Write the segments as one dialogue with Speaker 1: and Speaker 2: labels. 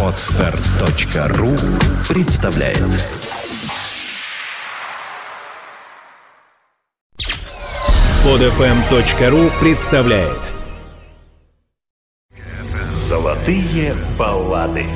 Speaker 1: Отстар.ру представляет Подфм.ру представляет
Speaker 2: Золотые баллады.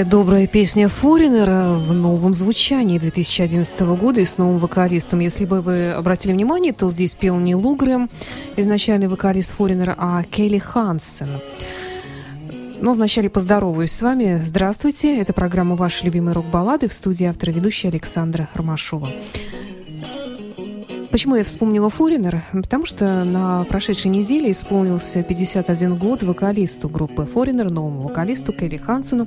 Speaker 3: Такая добрая песня Форинера в новом звучании 2011 года и с новым вокалистом. Если бы вы обратили внимание, то здесь пел не Лугрем, изначальный вокалист Форинера, а Келли Хансен. Ну, вначале поздороваюсь с вами. Здравствуйте, это программа «Ваши любимые рок-баллады» в студии автора ведущая Александра Ромашова. Почему я вспомнила Форинер? Потому что на прошедшей неделе исполнился 51 год вокалисту группы Форинер, новому вокалисту Келли Хансену,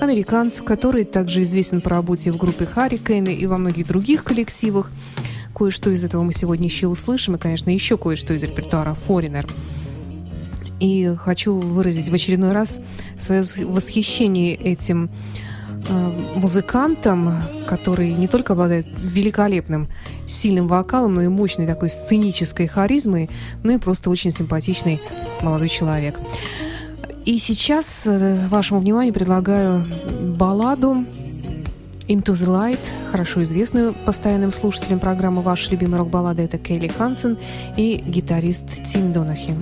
Speaker 3: американцу, который также известен по работе в группе Харрикейн и во многих других коллективах. Кое-что из этого мы сегодня еще услышим, и, конечно, еще кое-что из репертуара Форинер. И хочу выразить в очередной раз свое восхищение этим музыкантом, который не только обладает великолепным, сильным вокалом, но и мощной такой сценической харизмой, ну и просто очень симпатичный молодой человек. И сейчас э, вашему вниманию предлагаю балладу Into the Light, хорошо известную постоянным слушателям программы «Ваши любимые рок-баллады» это Келли Хансен и гитарист Тим Донахи.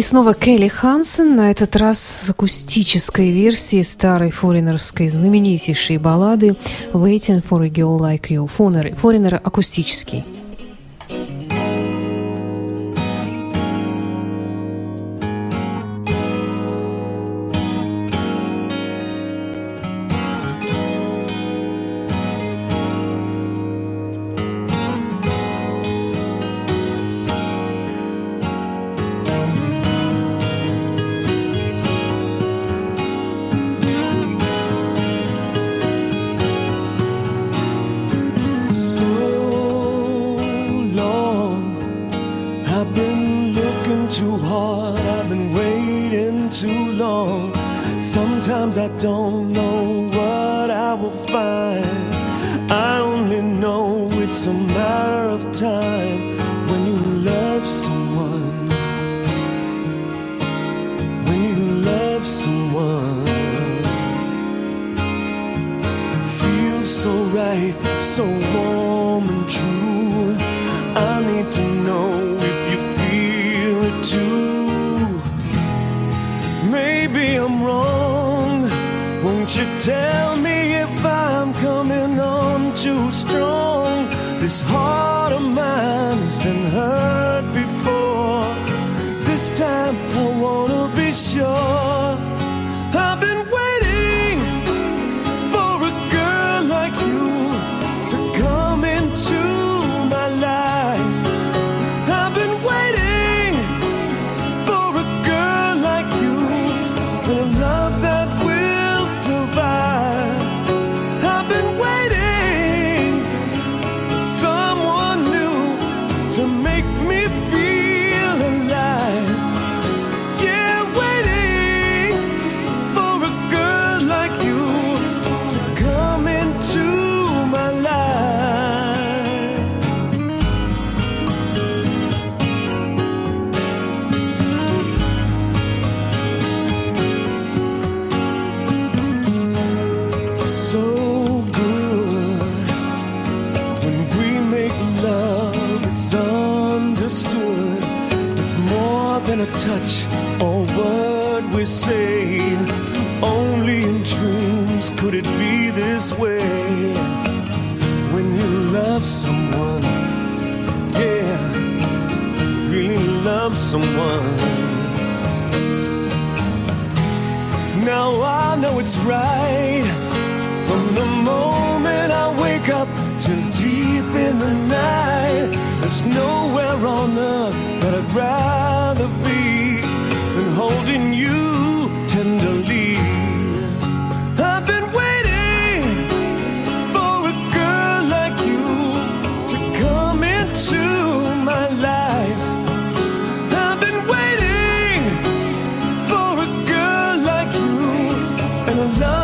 Speaker 3: И снова Келли Хансен, на этот раз с акустической версией старой форинеровской знаменитейшей баллады «Waiting for a Girl Like You». Форинер, форинер акустический.
Speaker 4: we say? Only in dreams could it be this way. When you love someone, yeah, really love someone. Now I know it's right from the moment I wake up till deep in the night. There's nowhere on earth that I'd rather holding you tenderly. I've been waiting for a girl like you to come into my life. I've been waiting for a girl like you and love.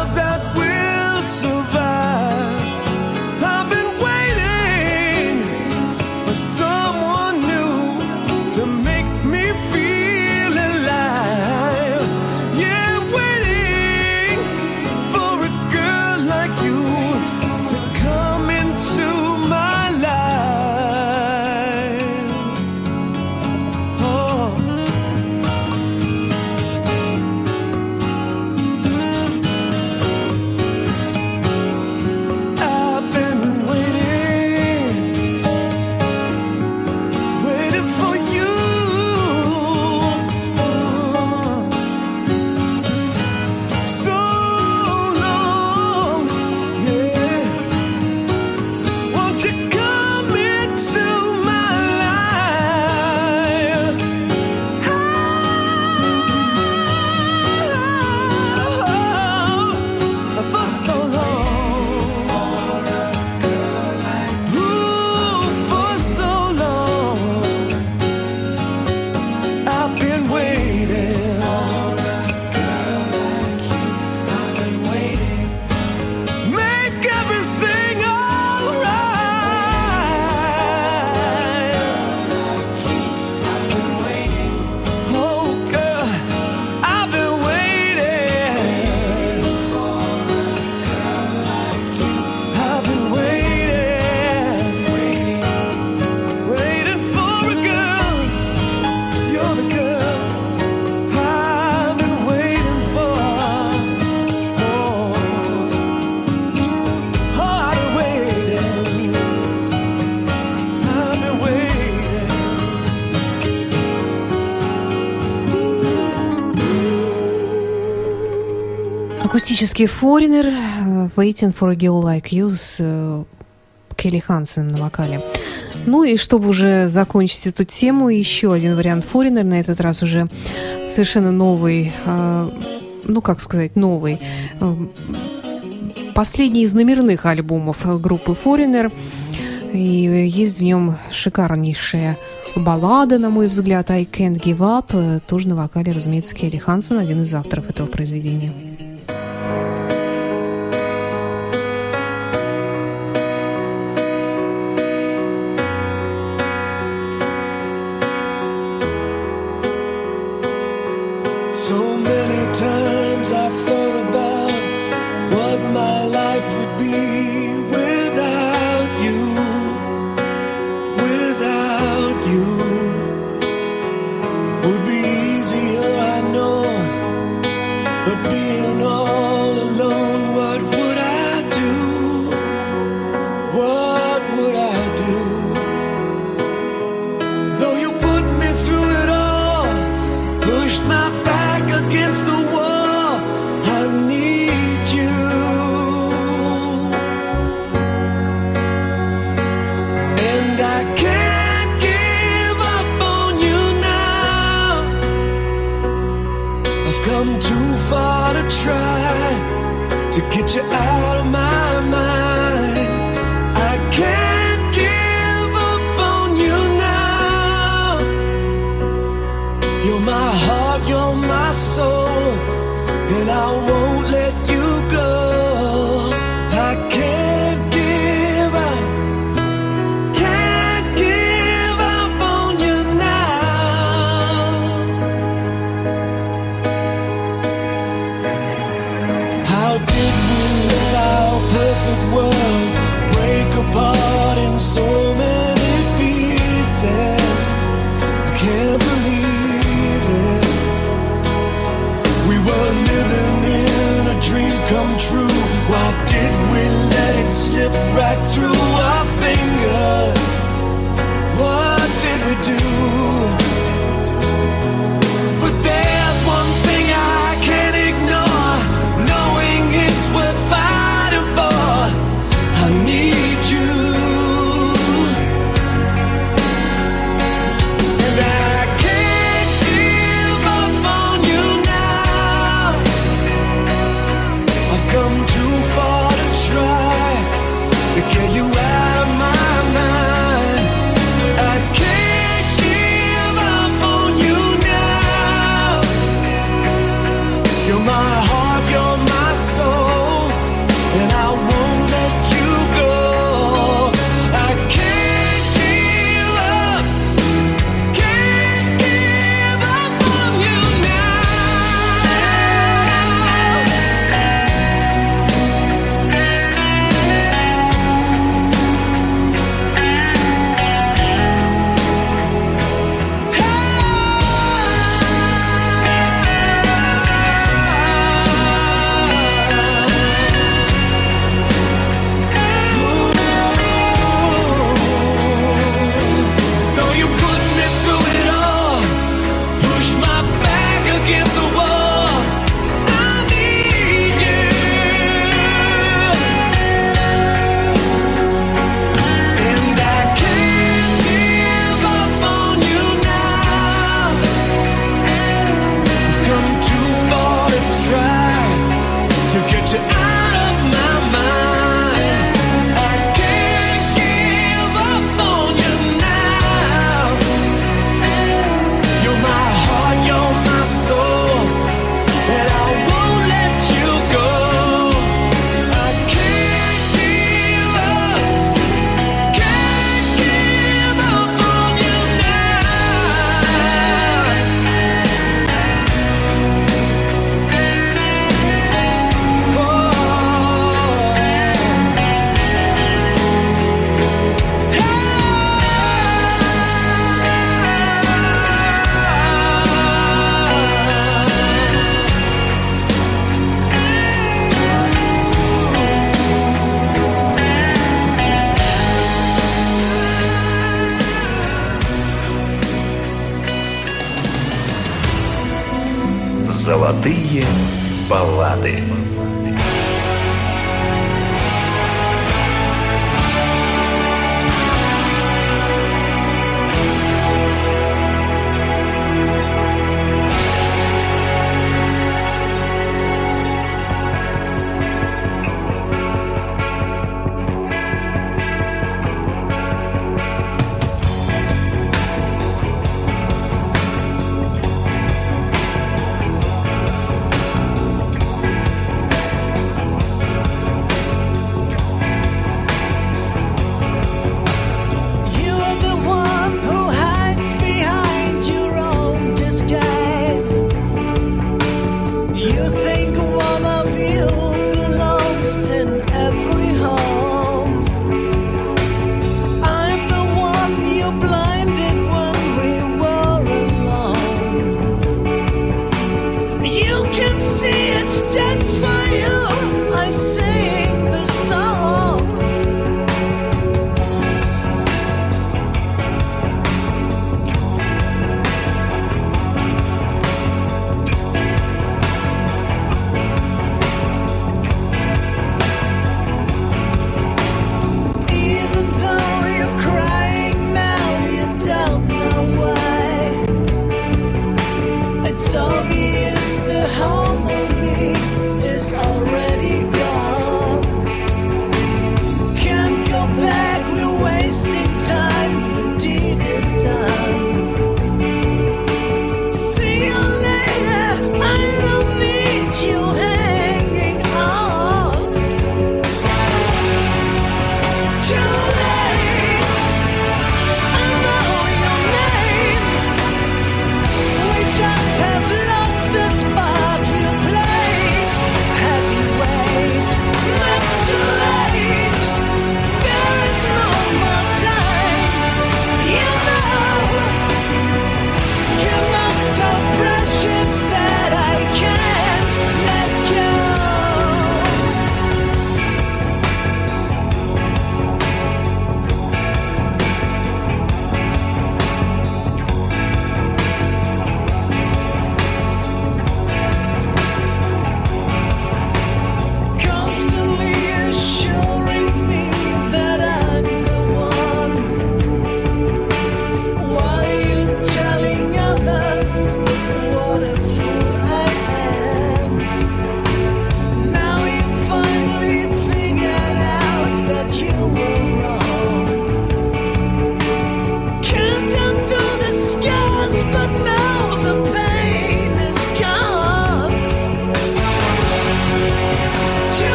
Speaker 3: Акустический Foreigner э, Waiting for a Girl Like You с э, Келли Хансен на вокале. Ну и чтобы уже закончить эту тему, еще один вариант Foreigner, на этот раз уже совершенно новый, э, ну как сказать, новый, последний из номерных альбомов группы Foreigner. И есть в нем шикарнейшая баллада, на мой взгляд, «I Can't Give Up», тоже на вокале, разумеется, Келли Хансен, один из авторов этого произведения.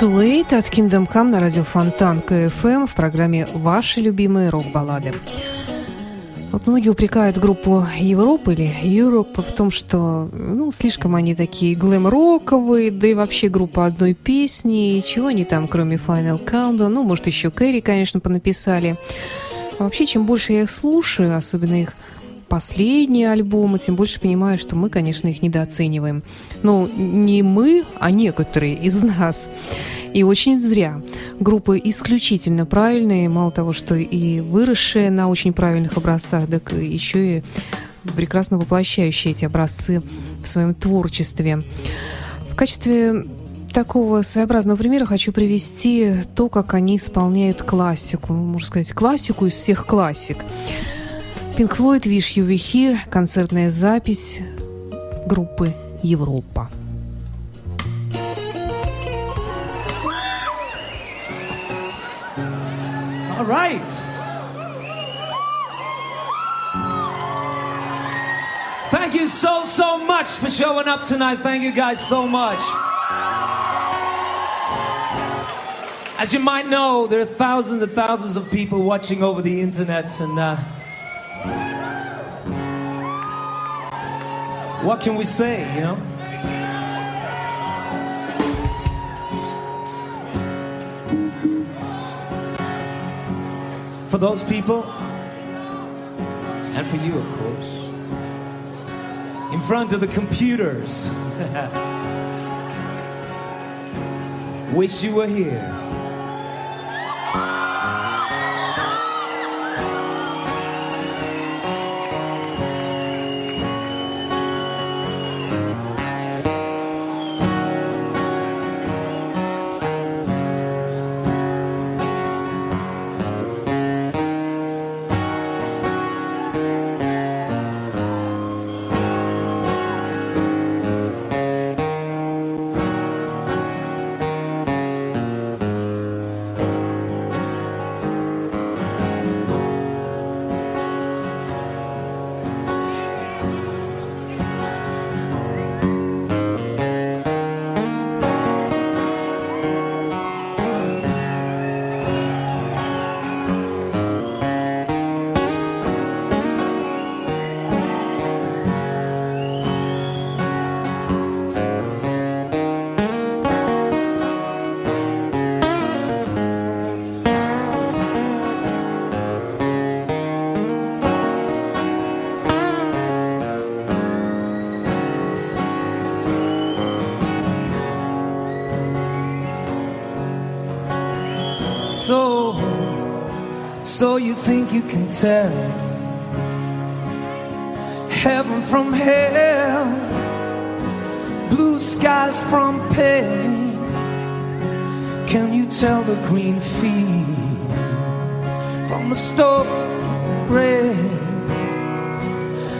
Speaker 3: Too Late от Kingdom Come на радио Фонтан КФМ в программе «Ваши любимые рок-баллады». Вот многие упрекают группу Европа или Europe в том, что ну, слишком они такие глэм-роковые, да и вообще группа одной песни, и чего они там, кроме Final Countdown, ну, может, еще Кэрри, конечно, понаписали. А вообще, чем больше я их слушаю, особенно их последние альбомы, тем больше понимаю, что мы, конечно, их недооцениваем. Ну, не мы, а некоторые из нас. И очень зря. Группы исключительно правильные, мало того, что и выросшие на очень правильных образцах, так еще и прекрасно воплощающие эти образцы в своем творчестве. В качестве такого своеобразного примера хочу привести то, как они исполняют классику, можно сказать, классику из всех классик. Pink Floyd «Wish You Were Here» – концертная запись группы «Европа». All right. Thank you
Speaker 4: so, so much for showing up tonight. Thank you guys so much. As you might know, there are thousands and thousands of people watching over the internet, and uh, what can we say, you know? For those people, and for you, of course, in front of the computers, wish you were here.
Speaker 5: you think you can tell heaven from hell, blue skies from pain? Can you tell the green fields from the stoke red?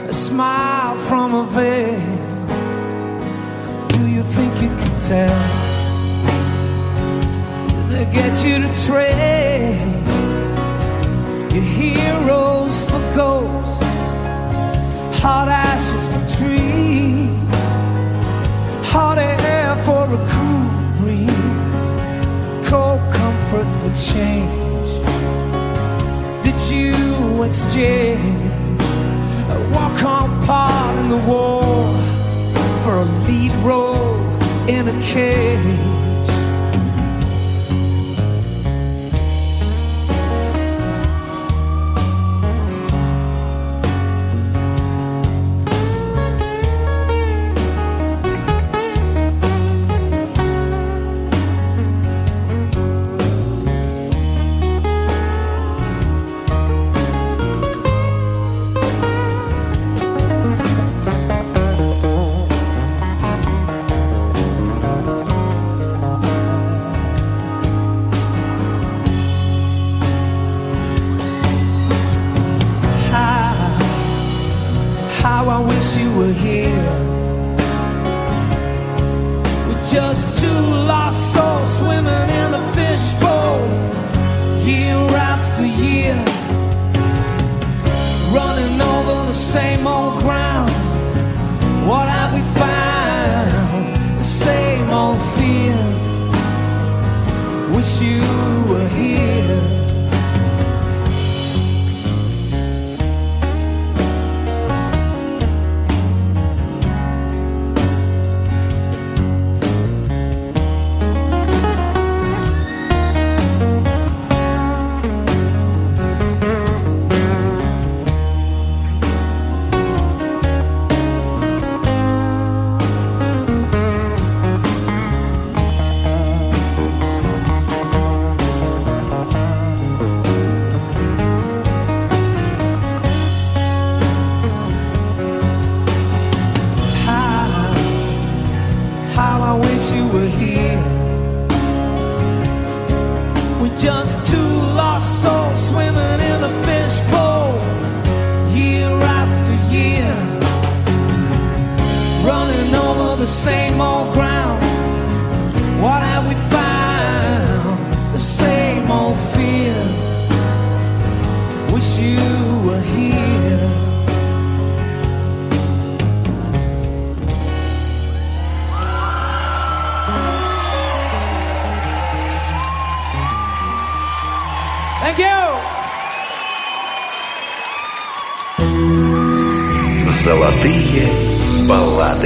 Speaker 5: A smile from a veil. Do you think you can tell? They get you to trade your heroes for ghosts, hot ashes for trees, hot air for a cool breeze, cold comfort for change. Did you exchange a walk on part in the war for a lead role in a cage?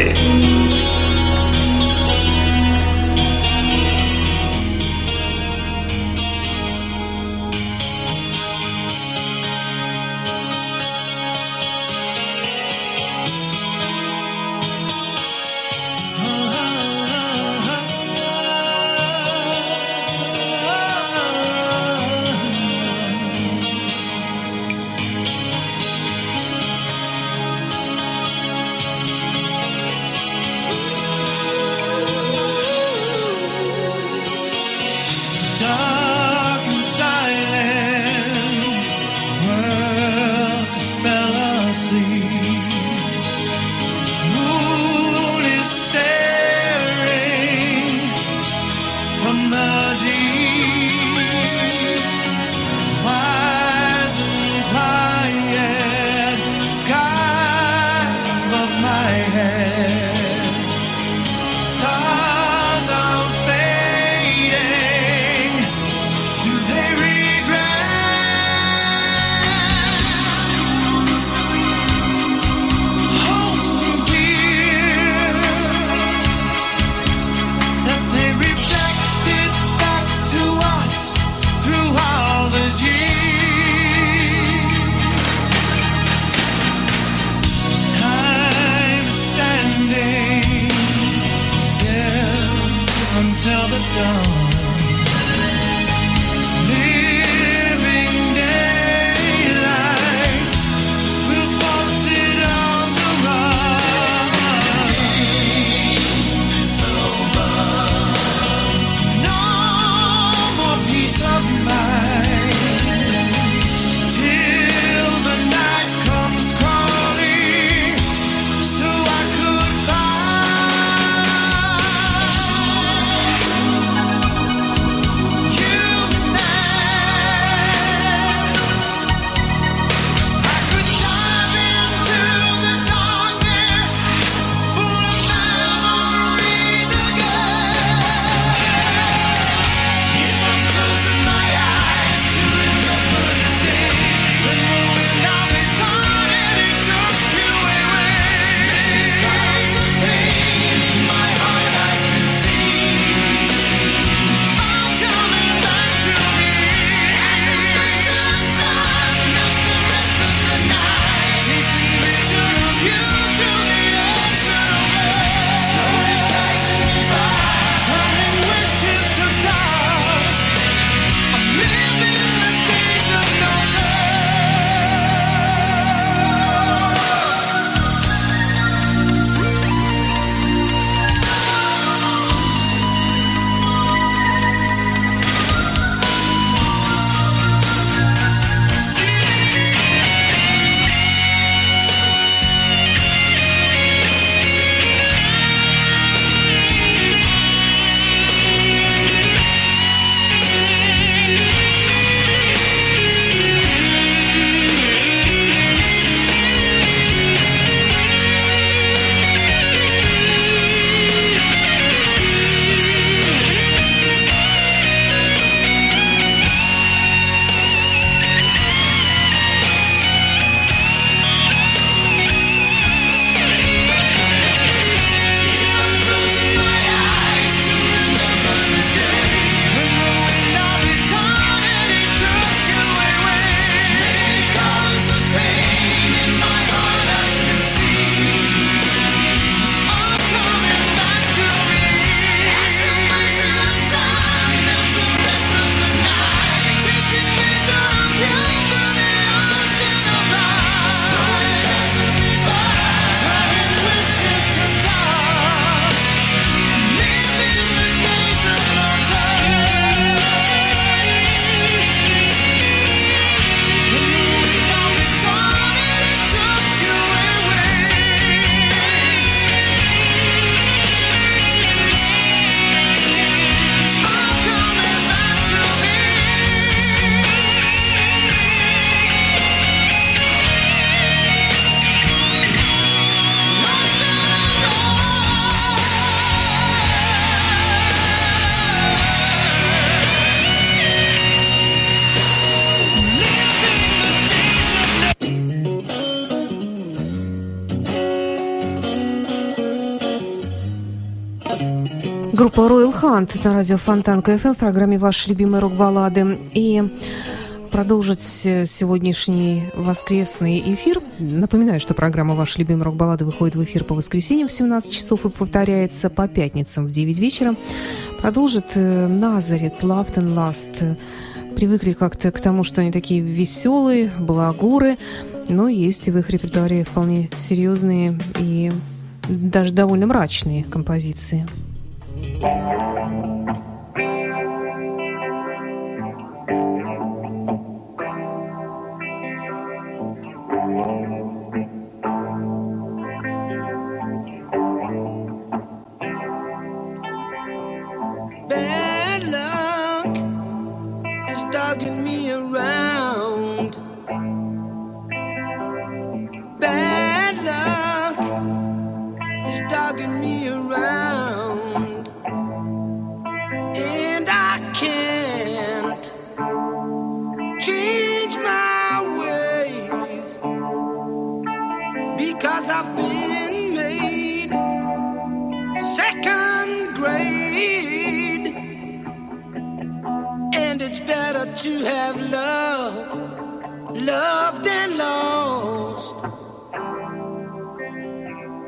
Speaker 2: Café.
Speaker 3: Hunt на радио Фонтанка КФМ в программе «Ваши любимые рок-баллады». И продолжить э, сегодняшний воскресный эфир. Напоминаю, что программа «Ваши любимые рок-баллады» выходит в эфир по воскресеньям в 17 часов и повторяется по пятницам в 9 вечера. Продолжит э, Назарет «Loved and Last». Привыкли как-то к тому, что они такие веселые, благуры, но есть в их репертуаре вполне серьезные и даже довольно мрачные композиции. Música
Speaker 5: to have love, loved and lost.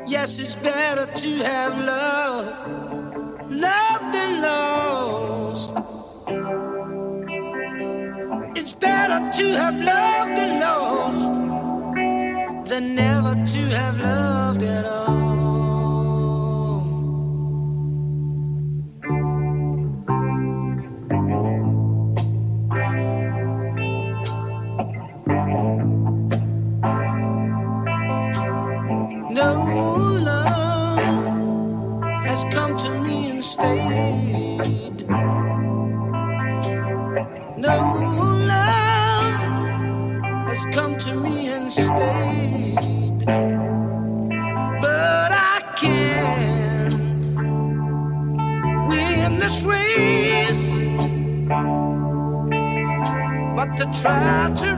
Speaker 5: Yes, it's better to have love, loved and lost. It's better to have loved and lost than never to have loved at all. Has come to me and stayed. No love has come to me and stayed. But I can't win this race, but to try to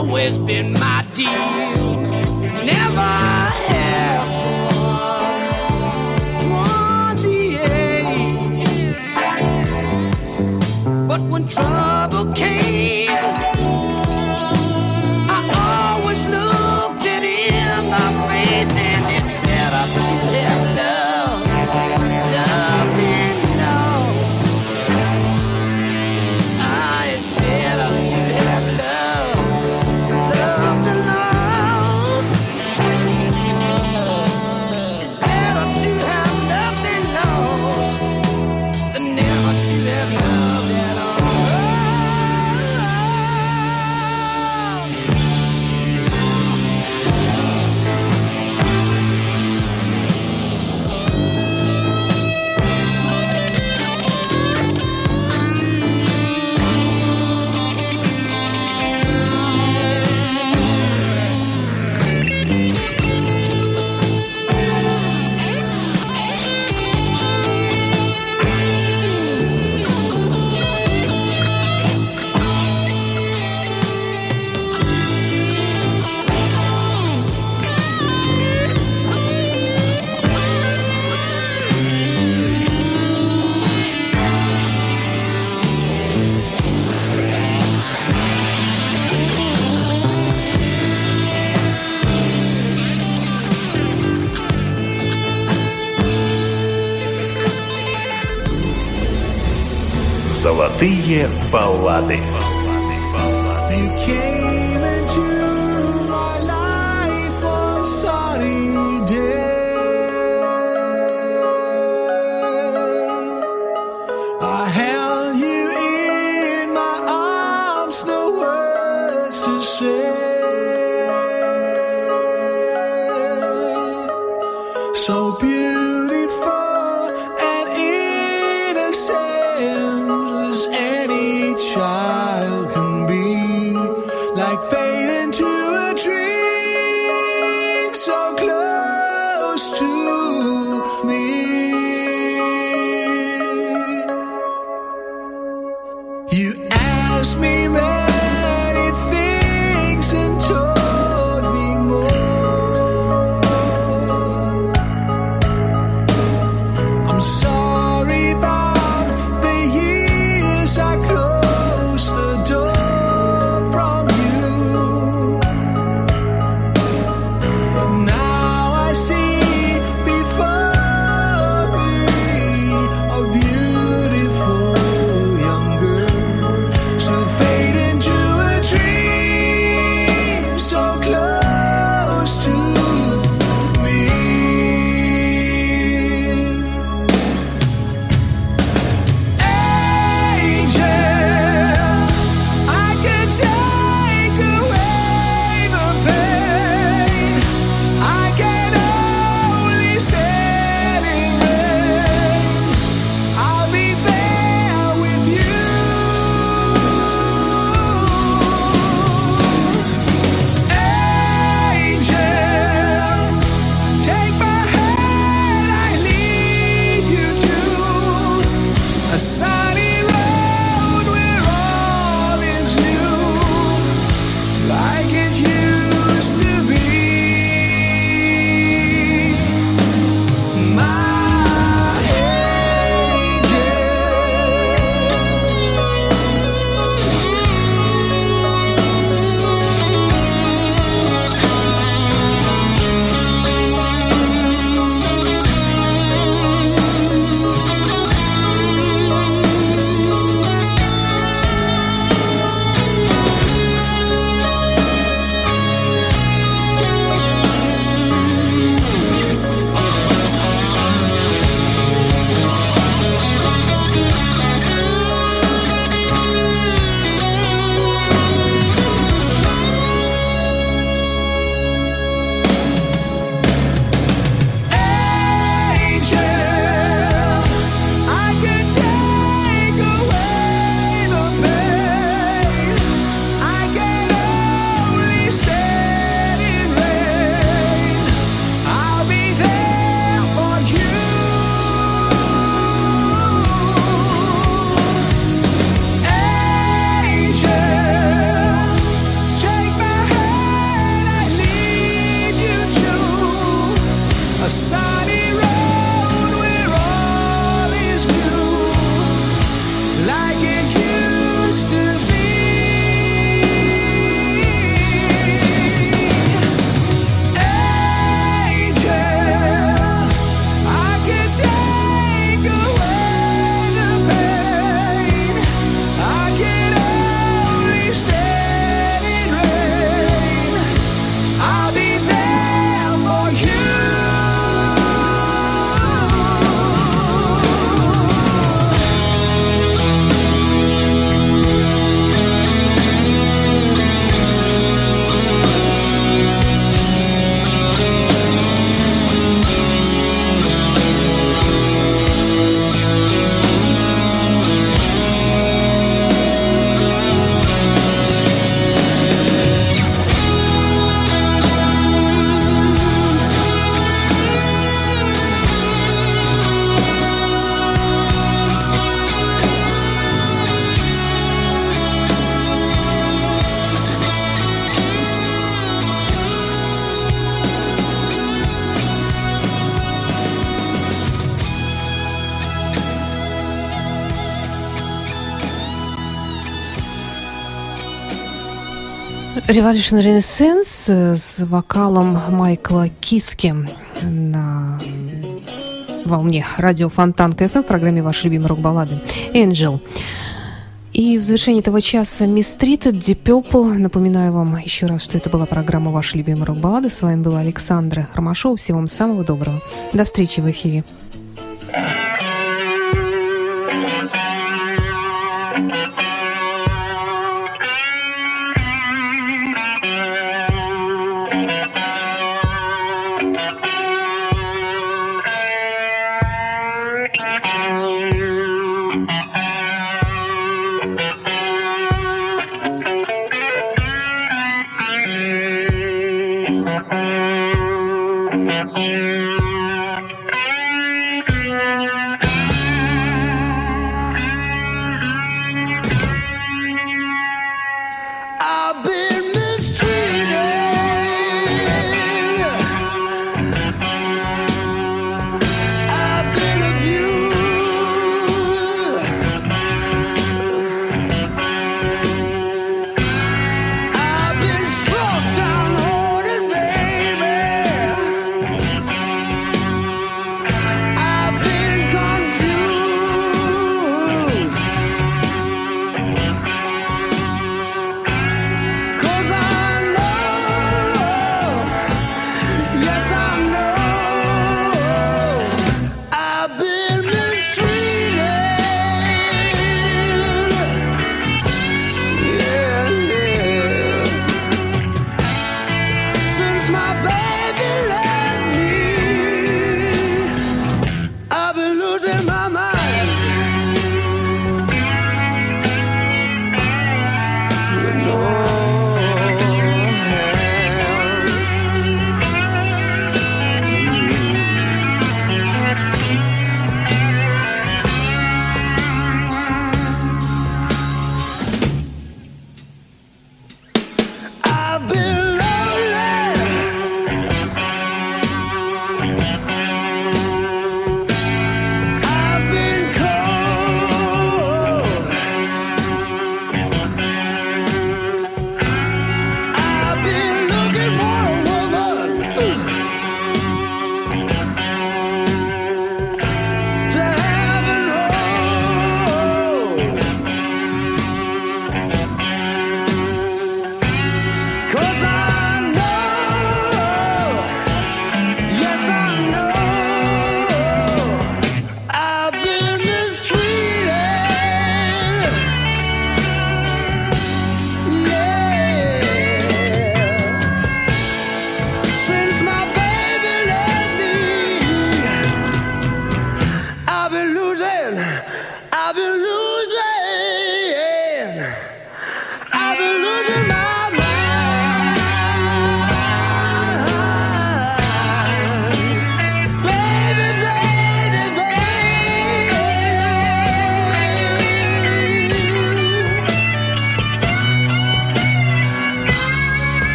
Speaker 5: always been my deal. Never have the ace. But when trouble
Speaker 2: Баллады.
Speaker 3: Revolution Renaissance э, с вокалом Майкла Киски на волне радио Фонтан КФ в программе «Ваши любимые рок-баллады» «Angel». И в завершении этого часа Мисс Стрит, Deep Purple. Напоминаю вам еще раз, что это была программа «Ваши любимые рок-баллады». С вами была Александра Ромашова. Всего вам самого доброго. До встречи в эфире. thank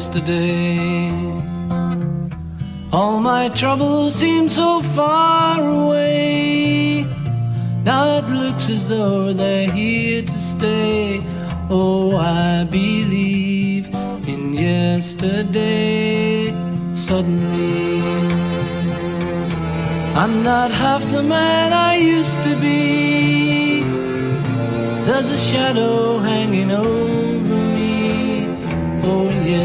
Speaker 5: Yesterday,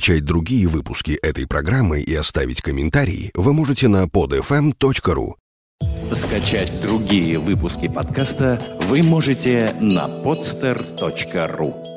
Speaker 6: Скачать другие выпуски этой программы и оставить комментарии вы можете на podfm.ru.
Speaker 1: Скачать другие выпуски подкаста вы можете на podster.ru.